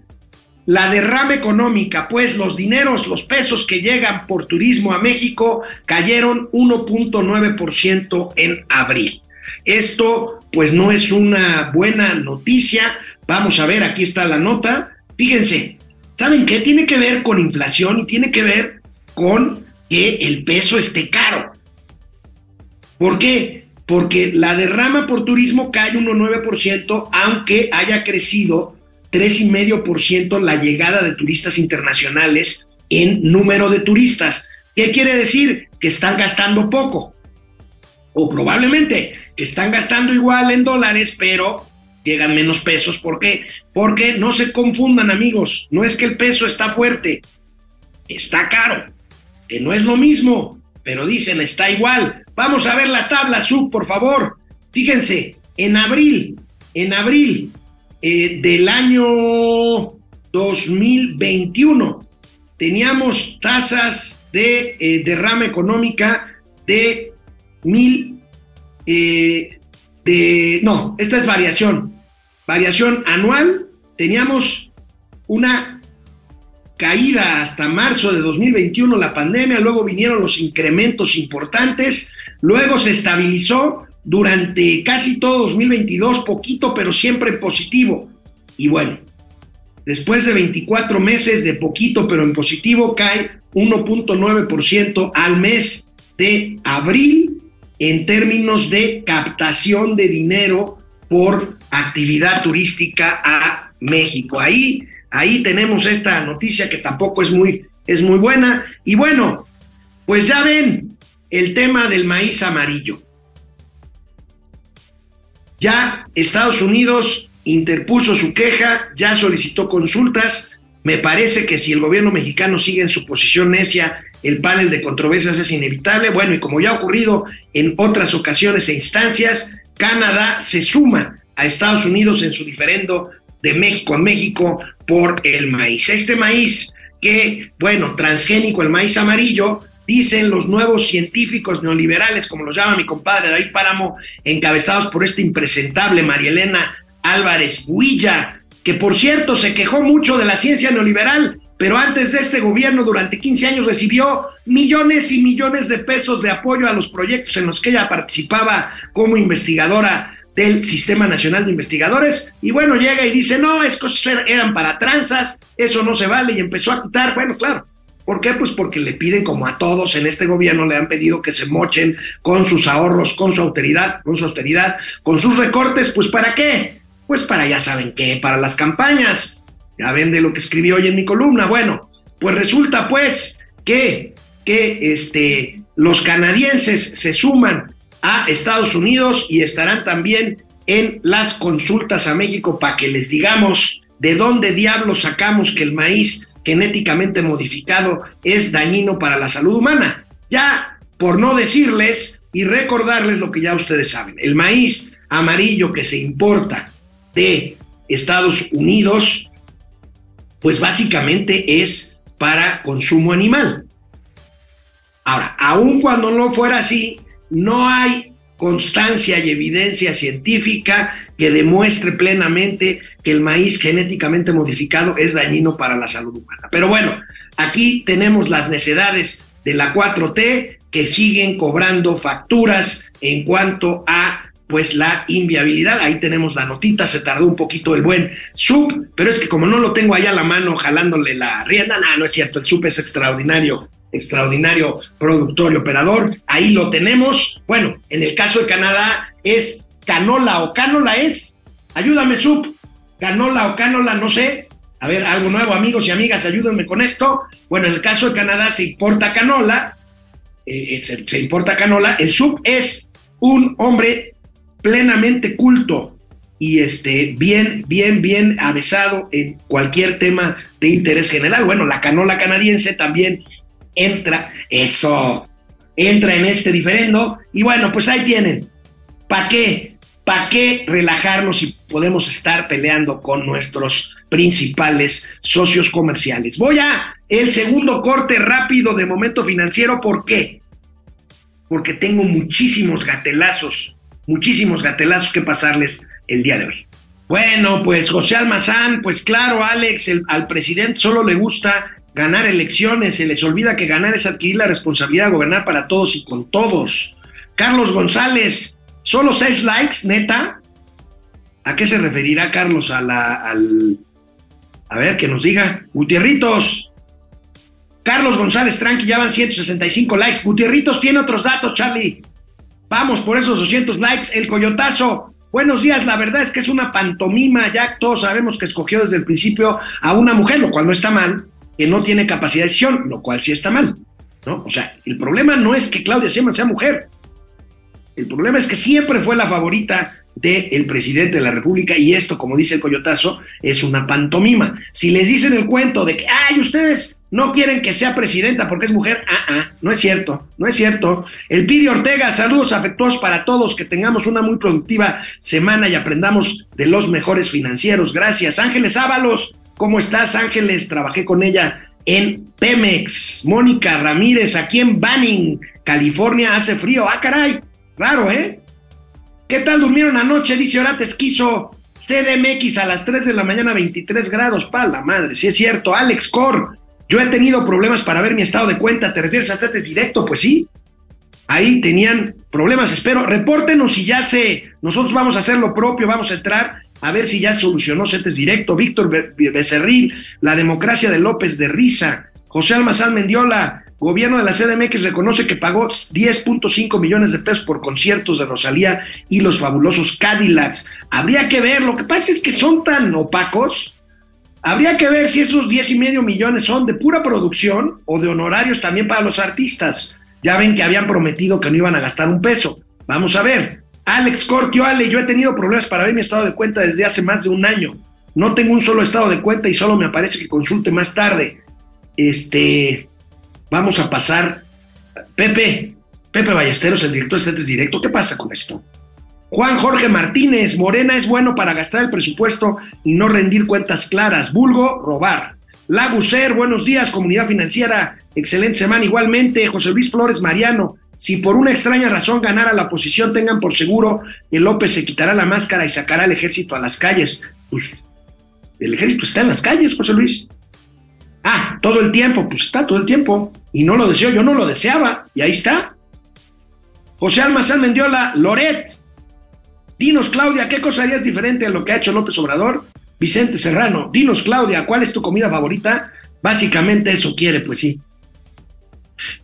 la derrama económica, pues los dineros, los pesos que llegan por turismo a México cayeron 1.9% en abril. Esto pues no es una buena noticia. Vamos a ver, aquí está la nota. Fíjense, ¿saben qué? Tiene que ver con inflación y tiene que ver con que el peso esté caro. ¿Por qué? Porque la derrama por turismo cae 1,9%, aunque haya crecido 3,5% la llegada de turistas internacionales en número de turistas. ¿Qué quiere decir? Que están gastando poco. O probablemente están gastando igual en dólares, pero llegan menos pesos. ¿Por qué? Porque no se confundan amigos, no es que el peso está fuerte, está caro, que no es lo mismo, pero dicen está igual. Vamos a ver la tabla sub, por favor. Fíjense, en abril, en abril eh, del año 2021 teníamos tasas de eh, derrama económica de mil eh, no, esta es variación, variación anual, teníamos una caída hasta marzo de 2021, la pandemia, luego vinieron los incrementos importantes, luego se estabilizó durante casi todo 2022, poquito, pero siempre positivo. Y bueno, después de 24 meses de poquito, pero en positivo, cae 1.9% al mes de abril en términos de captación de dinero por actividad turística a México. Ahí, ahí tenemos esta noticia que tampoco es muy, es muy buena. Y bueno, pues ya ven el tema del maíz amarillo. Ya Estados Unidos interpuso su queja, ya solicitó consultas. Me parece que si el gobierno mexicano sigue en su posición necia el panel de controversias es inevitable. Bueno, y como ya ha ocurrido en otras ocasiones e instancias, Canadá se suma a Estados Unidos en su diferendo de México a México por el maíz. Este maíz que, bueno, transgénico, el maíz amarillo, dicen los nuevos científicos neoliberales, como lo llama mi compadre David Páramo, encabezados por este impresentable María Elena Álvarez Builla, que por cierto se quejó mucho de la ciencia neoliberal pero antes de este gobierno durante 15 años recibió millones y millones de pesos de apoyo a los proyectos en los que ella participaba como investigadora del Sistema Nacional de Investigadores y bueno, llega y dice, no, estos eran para tranzas, eso no se vale y empezó a quitar, bueno, claro. ¿Por qué? Pues porque le piden, como a todos en este gobierno, le han pedido que se mochen con sus ahorros, con su austeridad, con su austeridad, con sus recortes, pues ¿para qué? Pues para ya saben qué, para las campañas. Ya ven de lo que escribí hoy en mi columna. Bueno, pues resulta pues que, que este, los canadienses se suman a Estados Unidos y estarán también en las consultas a México para que les digamos de dónde diablos sacamos que el maíz genéticamente modificado es dañino para la salud humana. Ya, por no decirles y recordarles lo que ya ustedes saben, el maíz amarillo que se importa de Estados Unidos pues básicamente es para consumo animal. Ahora, aun cuando no fuera así, no hay constancia y evidencia científica que demuestre plenamente que el maíz genéticamente modificado es dañino para la salud humana. Pero bueno, aquí tenemos las necedades de la 4T que siguen cobrando facturas en cuanto a pues la inviabilidad. Ahí tenemos la notita, se tardó un poquito el buen sub, pero es que como no lo tengo allá a la mano jalándole la rienda, no, no es cierto, el sub es extraordinario, extraordinario productor y operador. Ahí lo tenemos. Bueno, en el caso de Canadá es canola o canola es. Ayúdame, sub. Canola o canola, no sé. A ver, algo nuevo, amigos y amigas, ayúdenme con esto. Bueno, en el caso de Canadá se importa canola, eh, eh, se, se importa canola. El sub es un hombre plenamente culto y este, bien, bien, bien avesado en cualquier tema de interés general. Bueno, la canola canadiense también entra, eso, entra en este diferendo. Y bueno, pues ahí tienen. ¿Para qué? ¿Para qué relajarnos y podemos estar peleando con nuestros principales socios comerciales. Voy a el segundo corte rápido de momento financiero. ¿Por qué? Porque tengo muchísimos gatelazos, muchísimos gatelazos que pasarles el día de hoy. Bueno, pues José Almazán, pues claro, Alex, el, al presidente solo le gusta ganar elecciones, se les olvida que ganar es adquirir la responsabilidad de gobernar para todos y con todos. Carlos González, solo seis likes, neta. ¿A qué se referirá Carlos? A la, al, a ver, que nos diga. Gutierritos. Carlos González Tranqui, ya van 165 likes. Gutierritos tiene otros datos, Charlie. Vamos por esos 200 likes. El coyotazo. Buenos días, la verdad es que es una pantomima, ya todos sabemos que escogió desde el principio a una mujer, lo cual no está mal, que no tiene capacidad de decisión, lo cual sí está mal, ¿no? O sea, el problema no es que Claudia Sheinbaum sea mujer, el problema es que siempre fue la favorita del presidente de la República y esto, como dice el coyotazo, es una pantomima. Si les dicen el cuento de que, ay, ustedes no quieren que sea presidenta porque es mujer, ah, ah, no es cierto, no es cierto. El Pidi Ortega, saludos afectuosos para todos, que tengamos una muy productiva semana y aprendamos de los mejores financieros. Gracias. Ángeles Ábalos, ¿cómo estás, Ángeles? Trabajé con ella en Pemex. Mónica Ramírez, aquí en Banning, California, hace frío. Ah, caray, claro, ¿eh? ¿Qué tal durmieron anoche? Dice Orates Quiso. CDMX a las 3 de la mañana, 23 grados. Pa' la madre, sí es cierto. Alex Cor, yo he tenido problemas para ver mi estado de cuenta. ¿Te refieres a CETES directo? Pues sí. Ahí tenían problemas. Espero, repórtenos si ya se. Nosotros vamos a hacer lo propio, vamos a entrar a ver si ya solucionó CETES directo. Víctor Becerril, la democracia de López de Risa. José Almazán Mendiola, Gobierno de la CDMX reconoce que pagó 10.5 millones de pesos por conciertos de Rosalía y los fabulosos Cadillacs. Habría que ver, lo que pasa es que son tan opacos. Habría que ver si esos 10 y medio millones son de pura producción o de honorarios también para los artistas. Ya ven que habían prometido que no iban a gastar un peso. Vamos a ver. Alex Cortio, Ale, yo he tenido problemas para ver mi estado de cuenta desde hace más de un año. No tengo un solo estado de cuenta y solo me aparece que consulte más tarde. Este, Vamos a pasar. Pepe, Pepe Ballesteros, el director de CETES Directo, ¿qué pasa con esto? Juan Jorge Martínez, Morena es bueno para gastar el presupuesto y no rendir cuentas claras. Vulgo, robar. Laguser, buenos días, comunidad financiera. Excelente semana. Igualmente, José Luis Flores Mariano. Si por una extraña razón ganara la oposición, tengan por seguro que López se quitará la máscara y sacará al ejército a las calles. Pues el ejército está en las calles, José Luis. Ah, todo el tiempo, pues está todo el tiempo. Y no lo deseo, yo no lo deseaba. Y ahí está. José Almazán Mendiola, Loret. Dinos, Claudia, ¿qué cosa harías diferente a lo que ha hecho López Obrador? Vicente Serrano, dinos, Claudia, ¿cuál es tu comida favorita? Básicamente eso quiere, pues sí.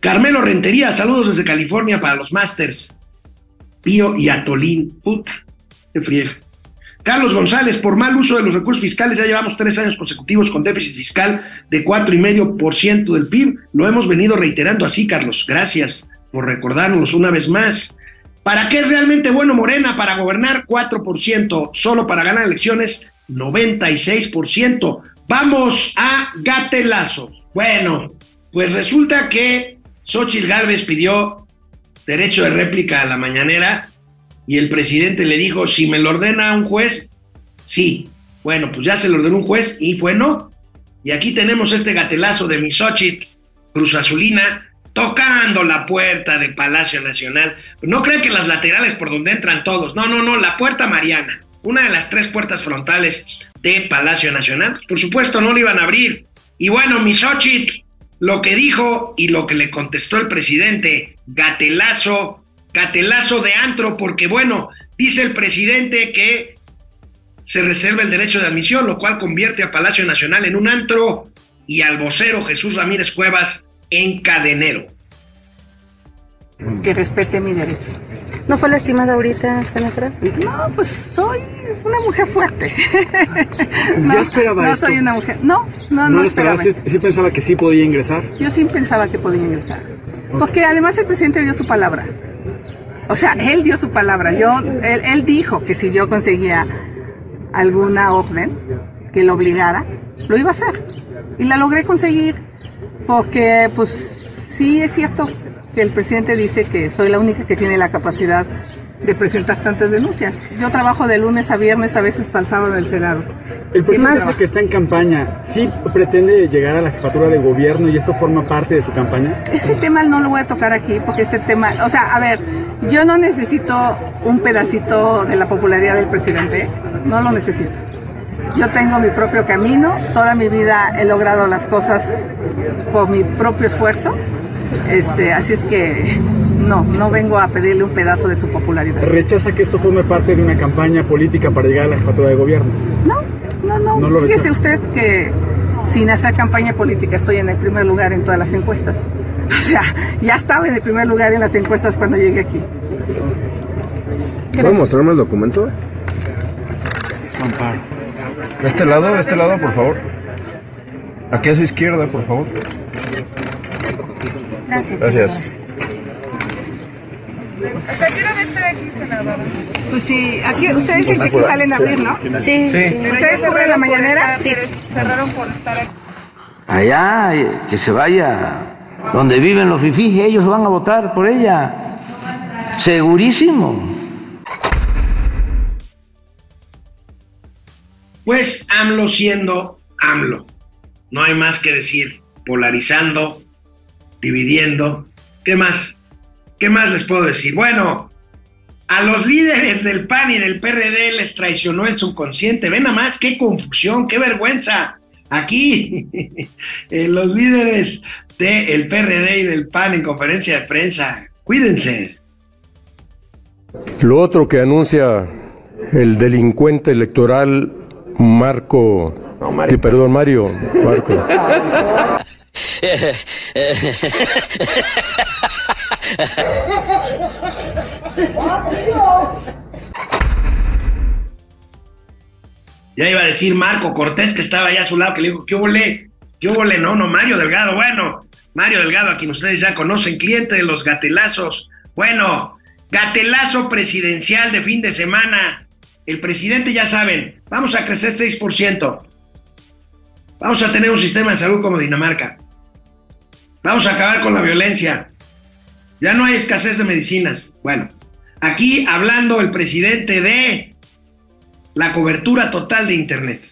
Carmelo Rentería, saludos desde California para los Masters. Pío y Atolín. Puta, qué friega. Carlos González, por mal uso de los recursos fiscales, ya llevamos tres años consecutivos con déficit fiscal de 4,5% del PIB. Lo hemos venido reiterando así, Carlos. Gracias por recordarnos una vez más. ¿Para qué es realmente bueno Morena? Para gobernar 4%, solo para ganar elecciones 96%. Vamos a gatelazos. Bueno, pues resulta que Xochitl Gálvez pidió derecho de réplica a la mañanera y el presidente le dijo, si me lo ordena un juez, sí. Bueno, pues ya se lo ordenó un juez y fue no. Y aquí tenemos este gatelazo de Misochit, Cruz Azulina, tocando la puerta de Palacio Nacional. No creen que las laterales por donde entran todos. No, no, no, la puerta Mariana, una de las tres puertas frontales de Palacio Nacional. Por supuesto, no le iban a abrir. Y bueno, Misochit, lo que dijo y lo que le contestó el presidente, gatelazo catelazo de antro, porque bueno, dice el presidente que se reserva el derecho de admisión, lo cual convierte a Palacio Nacional en un antro y al vocero Jesús Ramírez Cuevas en cadenero. Que respete mi derecho. ¿No fue lastimada ahorita, senadora? No, pues soy una mujer fuerte. no, ¿Ya esperaba no esto? soy una mujer. No, no, no, no, esperaba. esperaba. ¿Sí, sí pensaba que sí podía ingresar? Yo sí pensaba que podía ingresar. Porque además el presidente dio su palabra. O sea, él dio su palabra. Yo, él, él dijo que si yo conseguía alguna orden que lo obligara, lo iba a hacer. Y la logré conseguir porque, pues, sí es cierto que el presidente dice que soy la única que tiene la capacidad de presentar tantas denuncias. Yo trabajo de lunes a viernes, a veces hasta el sábado en el Senado. El presidente más, que está en campaña, ¿sí pretende llegar a la jefatura de gobierno y esto forma parte de su campaña? Ese tema no lo voy a tocar aquí porque este tema, o sea, a ver, yo no necesito un pedacito de la popularidad del presidente, no lo necesito. Yo tengo mi propio camino, toda mi vida he logrado las cosas por mi propio esfuerzo, este, así es que no, no vengo a pedirle un pedazo de su popularidad. ¿Rechaza que esto forme parte de una campaña política para llegar a la jefatura de gobierno? No, no, no. No lo Fíjese usted que sin hacer campaña política estoy en el primer lugar en todas las encuestas. O sea, ya estaba en el primer lugar en las encuestas cuando llegué aquí. ¿Puedo mostrarme el documento? De este lado, de este lado, por favor. Aquí a su izquierda, por favor. Gracias. Gracias. ¿Hasta qué hora va a estar aquí, senadora? Pues sí, aquí ustedes dicen que aquí salen a abrir, ¿no? Sí. Sí. ¿Ustedes cubren la mañanera? Sí. Cerraron por estar aquí. Allá, eh, que se vaya donde viven los fifís, ellos van a votar por ella. Segurísimo. Pues AMLO siendo AMLO. No hay más que decir. Polarizando, dividiendo. ¿Qué más? ¿Qué más les puedo decir? Bueno, a los líderes del PAN y del PRD les traicionó el subconsciente. Ven nada más, qué confusión, qué vergüenza. Aquí, eh, los líderes del PRD y del PAN en conferencia de prensa. Cuídense. Lo otro que anuncia el delincuente electoral Marco, sí, perdón, Mario, Marco. Ya iba a decir Marco Cortés, que estaba allá a su lado, que le dijo, ¿qué huele? ¿Qué huele? No, no, Mario Delgado. Bueno, Mario Delgado, a quien ustedes ya conocen, cliente de los gatelazos. Bueno, gatelazo presidencial de fin de semana. El presidente, ya saben, vamos a crecer 6%. Vamos a tener un sistema de salud como Dinamarca. Vamos a acabar con la violencia. Ya no hay escasez de medicinas. Bueno, aquí hablando el presidente de la cobertura total de Internet.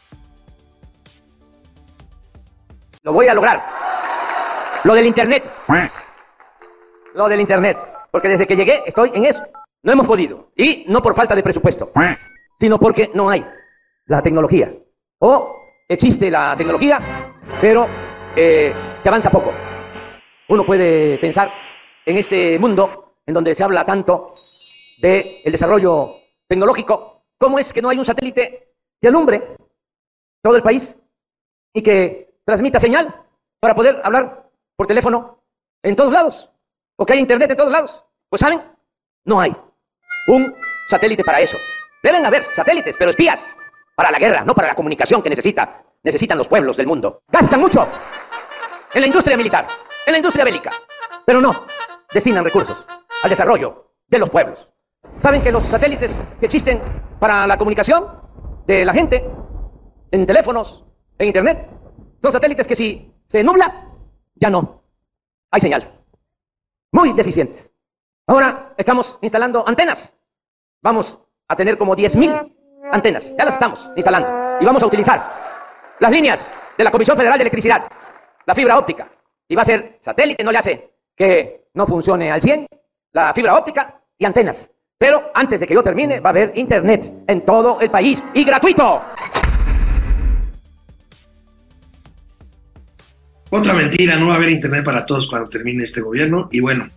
Lo voy a lograr. Lo del Internet. Lo del Internet. Porque desde que llegué estoy en eso. No hemos podido. Y no por falta de presupuesto. Sino porque no hay la tecnología. O existe la tecnología, pero eh, se avanza poco. Uno puede pensar en este mundo en donde se habla tanto del desarrollo tecnológico, ¿cómo es que no hay un satélite que alumbre todo el país y que transmita señal para poder hablar por teléfono en todos lados? ¿O que hay internet en todos lados? Pues saben, no hay un satélite para eso. Deben haber satélites, pero espías para la guerra, no para la comunicación que necesita, necesitan los pueblos del mundo. Gastan mucho en la industria militar, en la industria bélica, pero no destinan recursos al desarrollo de los pueblos. ¿Saben que los satélites que existen para la comunicación de la gente en teléfonos, en internet, son satélites que si se nubla, ya no hay señal. Muy deficientes. Ahora estamos instalando antenas. Vamos a tener como 10.000 antenas. Ya las estamos instalando. Y vamos a utilizar las líneas de la Comisión Federal de Electricidad, la fibra óptica. Y va a ser satélite, no le hace que no funcione al 100, la fibra óptica y antenas. Pero antes de que yo termine, va a haber internet en todo el país y gratuito. Otra mentira, no va a haber internet para todos cuando termine este gobierno. Y bueno,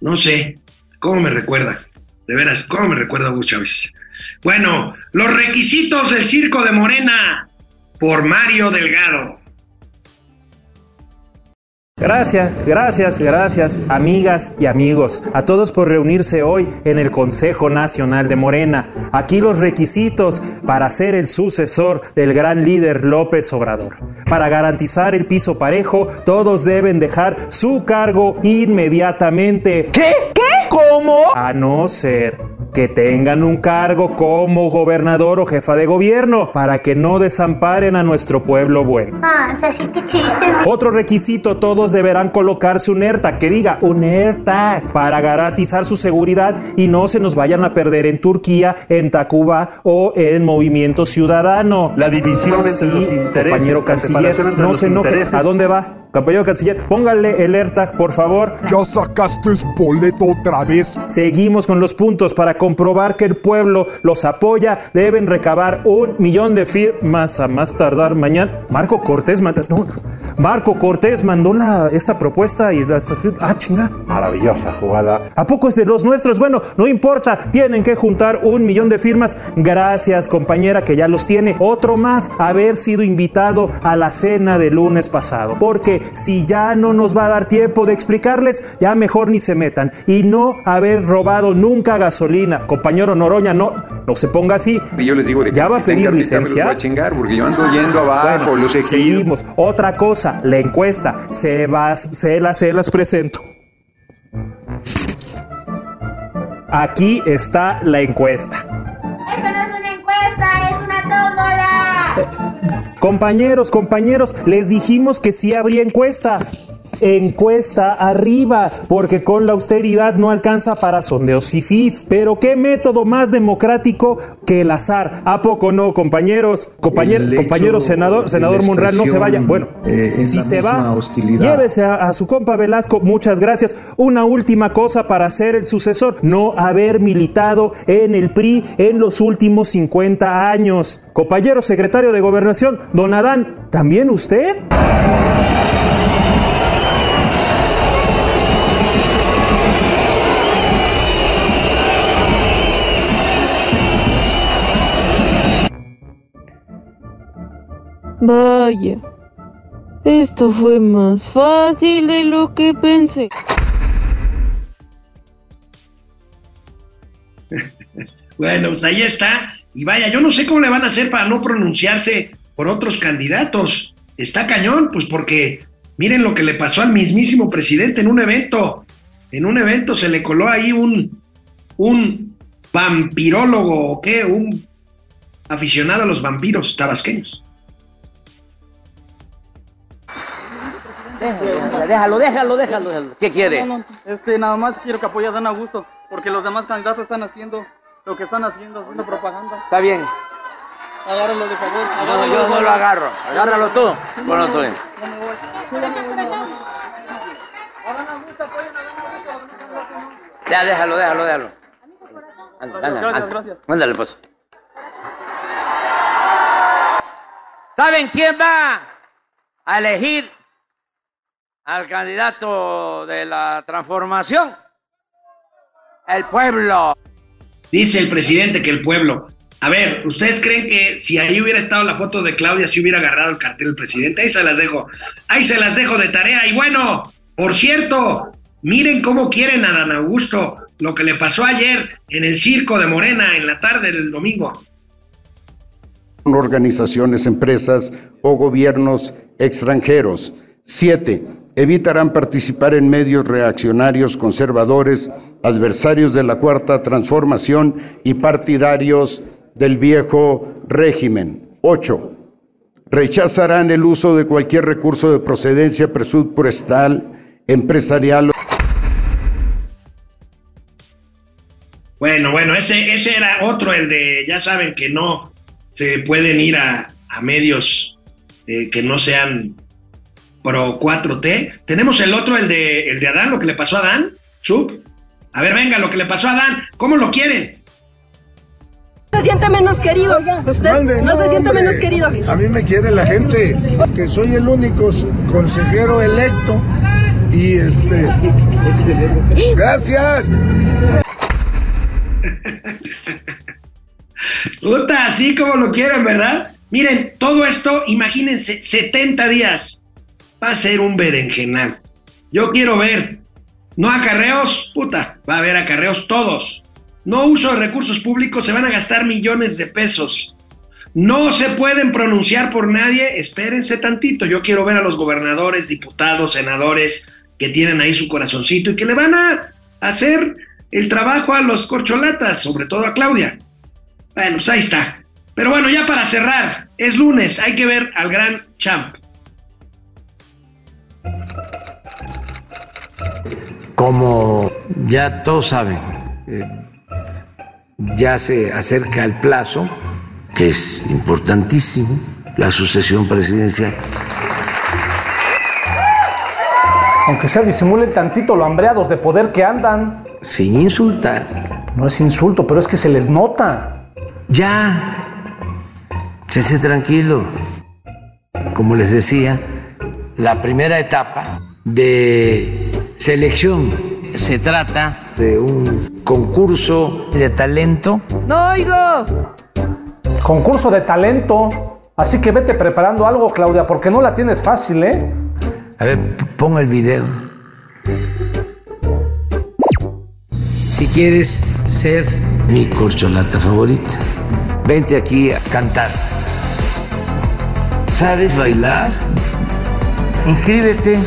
no sé, ¿cómo me recuerda? De veras, ¿cómo me recuerda Hugo Chávez? Bueno, los requisitos del circo de Morena por Mario Delgado. Gracias, gracias, gracias, amigas y amigos, a todos por reunirse hoy en el Consejo Nacional de Morena. Aquí los requisitos para ser el sucesor del gran líder López Obrador. Para garantizar el piso parejo, todos deben dejar su cargo inmediatamente. ¿Qué? ¿Qué? ¿Con ¿Cómo? A no ser que tengan un cargo como gobernador o jefa de gobierno para que no desamparen a nuestro pueblo bueno. Ah, así que chiste. Otro requisito, todos deberán colocarse un AirTag, que diga un AirTag, para garantizar su seguridad y no se nos vayan a perder en Turquía, en Tacuba o en Movimiento Ciudadano. La división entre Sí, los intereses, compañero canciller, no se enoje. intereses. ¿A dónde va? Compañero canciller, póngale el AirTag, por favor. Ya sacaste boleto otra vez. Seguimos con los puntos para comprobar que el pueblo los apoya. Deben recabar un millón de firmas a más tardar mañana. Marco Cortés mandó, no, Marco Cortés mandó la, esta propuesta y la ah chinga. Maravillosa jugada. ¿A poco es de los nuestros? Bueno, no importa, tienen que juntar un millón de firmas. Gracias, compañera, que ya los tiene. Otro más, haber sido invitado a la cena del lunes pasado. Porque si ya no nos va a dar tiempo de explicarles, ya mejor ni se metan. Y no haber robado nunca gasolina. Compañero Noroña, no, no se ponga así. Y yo les digo de ¿Ya va a tenga pedir voy licencia? a chingar porque yo ando yendo abajo, Bueno, los seguimos. Otra cosa, la encuesta. Se, va, se, las, se las presento. Aquí está la encuesta, Compañeros, compañeros, les dijimos que sí habría encuesta. Encuesta arriba, porque con la austeridad no alcanza para sondeos fifís. Pero qué método más democrático que el azar. ¿A poco no, compañeros? Compañero, El hecho compañero senador, senador Monreal, no se vaya. Bueno, eh, si se va, hostilidad. llévese a, a su compa Velasco. Muchas gracias. Una última cosa para ser el sucesor: no haber militado en el PRI en los últimos 50 años. Compañero secretario de Gobernación, don Adán, ¿también usted? Vaya, esto fue más fácil de lo que pensé. Bueno, pues ahí está. Y vaya, yo no sé cómo le van a hacer para no pronunciarse por otros candidatos. Está cañón, pues porque miren lo que le pasó al mismísimo presidente en un evento. En un evento se le coló ahí un, un vampirólogo o qué, un aficionado a los vampiros tabasqueños. Déjalo, déjalo, déjalo, déjalo. ¿Qué quiere? No, no, este, nada más quiero que apoye a Dan Augusto, porque los demás candidatos están haciendo lo que están haciendo, haciendo propaganda. Está bien. Agárralo de favor. No, yo no lo agarro. Agárralo tú. Bueno, tú. Ya, déjalo, déjalo, déjalo. Ándale, ándale, Gracias, ándale. gracias. Ándale, pues. ¿Saben quién va a elegir al candidato de la transformación? El pueblo. Dice el presidente que el pueblo. A ver, ¿ustedes creen que si ahí hubiera estado la foto de Claudia, si hubiera agarrado el cartel del presidente? Ahí se las dejo. Ahí se las dejo de tarea. Y bueno, por cierto, miren cómo quieren a Dan Augusto. Lo que le pasó ayer en el circo de Morena en la tarde del domingo. organizaciones, empresas o gobiernos extranjeros. Siete, evitarán participar en medios reaccionarios, conservadores, adversarios de la cuarta transformación y partidarios del viejo régimen. Ocho, rechazarán el uso de cualquier recurso de procedencia presupuestal, empresarial Bueno, bueno, ese, ese era otro, el de, ya saben que no se pueden ir a, a medios eh, que no sean pro 4T. Tenemos el otro, el de, el de Adán, lo que le pasó a Adán, Chup. A ver, venga, lo que le pasó a Adán, ¿cómo lo quieren? se siente menos querido. ¿Usted Mande, no, se siente hombre. menos querido? A mí me quiere la gente, que soy el único consejero electo y este... Gracias. Puta, así como lo quieren, ¿verdad? Miren, todo esto, imagínense, 70 días. Va a ser un berenjenal. Yo quiero ver, no acarreos, puta, va a haber acarreos todos. No uso de recursos públicos, se van a gastar millones de pesos. No se pueden pronunciar por nadie, espérense tantito. Yo quiero ver a los gobernadores, diputados, senadores que tienen ahí su corazoncito y que le van a hacer el trabajo a los corcholatas, sobre todo a Claudia. Bueno, pues ahí está. Pero bueno, ya para cerrar, es lunes, hay que ver al gran champ. Como ya todos saben, eh, ya se acerca el plazo, que es importantísimo, la sucesión presidencial. Aunque sea disimulen tantito lo hambreados de poder que andan. Sin insultar. No es insulto, pero es que se les nota. Ya. Esté tranquilo. Como les decía, la primera etapa de selección se trata de un concurso de talento. ¡No oigo! Concurso de talento. Así que vete preparando algo, Claudia, porque no la tienes fácil, ¿eh? A ver, ponga el video. Si quieres ser mi corcholata favorita, vente aquí a cantar. ¿Sabes bailar? Inscríbete.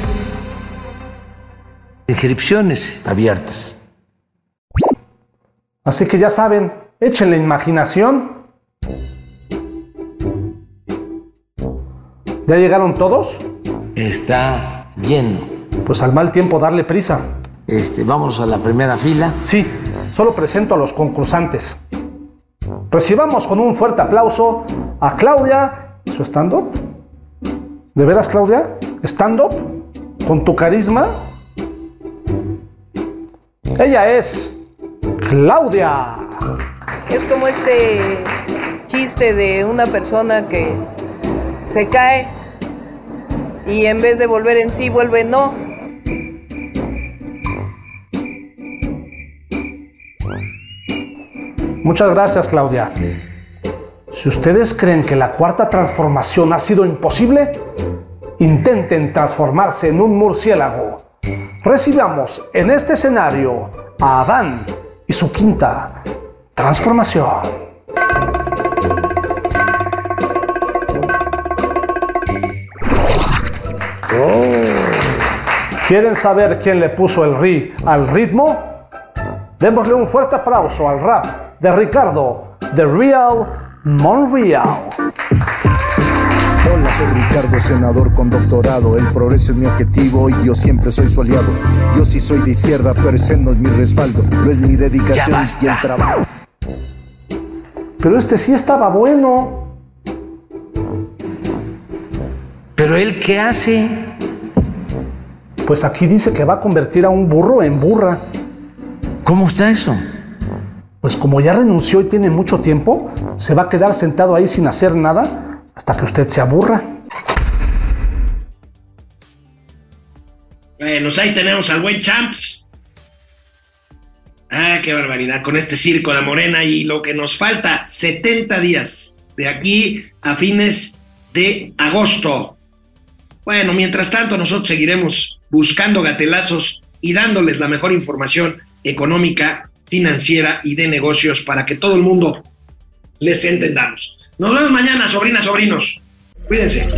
Inscripciones abiertas. Así que ya saben, échenle imaginación. ¿Ya llegaron todos? Está lleno. Pues al mal tiempo darle prisa. Este, vamos a la primera fila. Sí, solo presento a los concursantes. Recibamos con un fuerte aplauso a Claudia, su stand-up. ¿De veras, Claudia? ¿Stand-up? ¿Con tu carisma? Ella es Claudia. Es como este chiste de una persona que se cae y en vez de volver en sí vuelve no. Muchas gracias, Claudia. Si ustedes creen que la cuarta transformación ha sido imposible, intenten transformarse en un murciélago. Recibamos en este escenario a Adán y su quinta transformación. ¿Quieren saber quién le puso el ri al ritmo? Démosle un fuerte aplauso al rap de Ricardo, The Real Monreal. Hola, soy Ricardo, senador con doctorado. El progreso es mi objetivo y yo siempre soy su aliado. Yo sí soy de izquierda, pero ese no es mi respaldo. Lo es mi dedicación y el trabajo. Pero este sí estaba bueno. ¿Pero él qué hace? Pues aquí dice que va a convertir a un burro en burra. ¿Cómo está eso? Pues como ya renunció y tiene mucho tiempo, se va a quedar sentado ahí sin hacer nada hasta que usted se aburra. Bueno, pues ahí tenemos al buen Champs. Ah, qué barbaridad con este circo de Morena y lo que nos falta, 70 días de aquí a fines de agosto. Bueno, mientras tanto nosotros seguiremos buscando gatelazos y dándoles la mejor información económica, financiera y de negocios para que todo el mundo les entendamos. Nos vemos mañana, sobrinas, sobrinos. Cuídense.